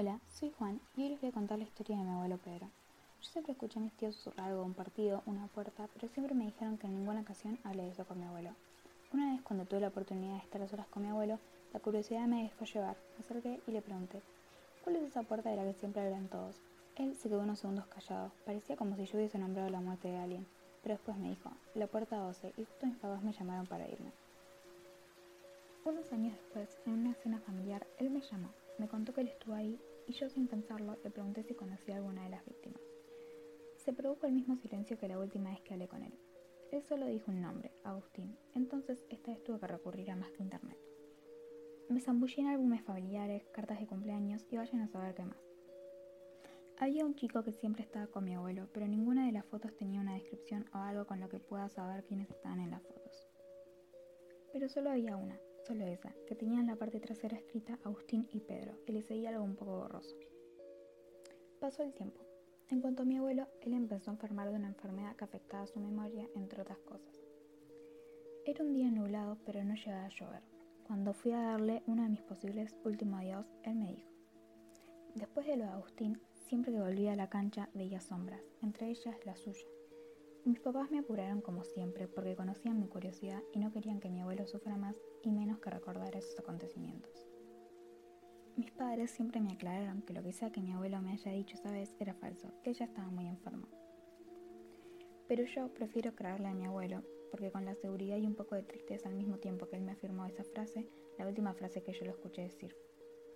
Hola, soy Juan y hoy les voy a contar la historia de mi abuelo Pedro. Yo siempre escuché a mis tíos susurrar algo un partido, una puerta, pero siempre me dijeron que en ninguna ocasión hablé de eso con mi abuelo. Una vez cuando tuve la oportunidad de estar a solas con mi abuelo, la curiosidad me dejó llevar. Me acerqué y le pregunté, ¿cuál es esa puerta de la que siempre hablan todos? Él se quedó unos segundos callado, parecía como si yo hubiese nombrado la muerte de alguien, pero después me dijo, la puerta 12, y justo mis papás me llamaron para irme. Unos años después, en una cena familiar, él me llamó me contó que él estuvo ahí y yo sin pensarlo le pregunté si conocía a alguna de las víctimas. Se produjo el mismo silencio que la última vez que hablé con él. Él solo dijo un nombre, Agustín, entonces esta vez tuve que recurrir a más que internet. Me zambullí en álbumes familiares, cartas de cumpleaños y vayan a saber qué más. Había un chico que siempre estaba con mi abuelo, pero ninguna de las fotos tenía una descripción o algo con lo que pueda saber quiénes estaban en las fotos. Pero solo había una, solo esa, que tenía en la parte trasera escrita Agustín y Pedro, y le seguía algo un poco borroso. Pasó el tiempo. En cuanto a mi abuelo, él empezó a enfermar de una enfermedad que afectaba su memoria, entre otras cosas. Era un día nublado, pero no llegaba a llover. Cuando fui a darle uno de mis posibles últimos adiós, él me dijo, después de lo de Agustín, siempre que volvía a la cancha veía sombras, entre ellas la suya. Mis papás me apuraron como siempre porque conocían mi curiosidad y no querían que mi abuelo sufra más y menos que recordar esos acontecimientos. Mis padres siempre me aclararon que lo que sea que mi abuelo me haya dicho esa vez era falso, que ella estaba muy enfermo. Pero yo prefiero creerle a mi abuelo porque con la seguridad y un poco de tristeza al mismo tiempo que él me afirmó esa frase, la última frase que yo lo escuché decir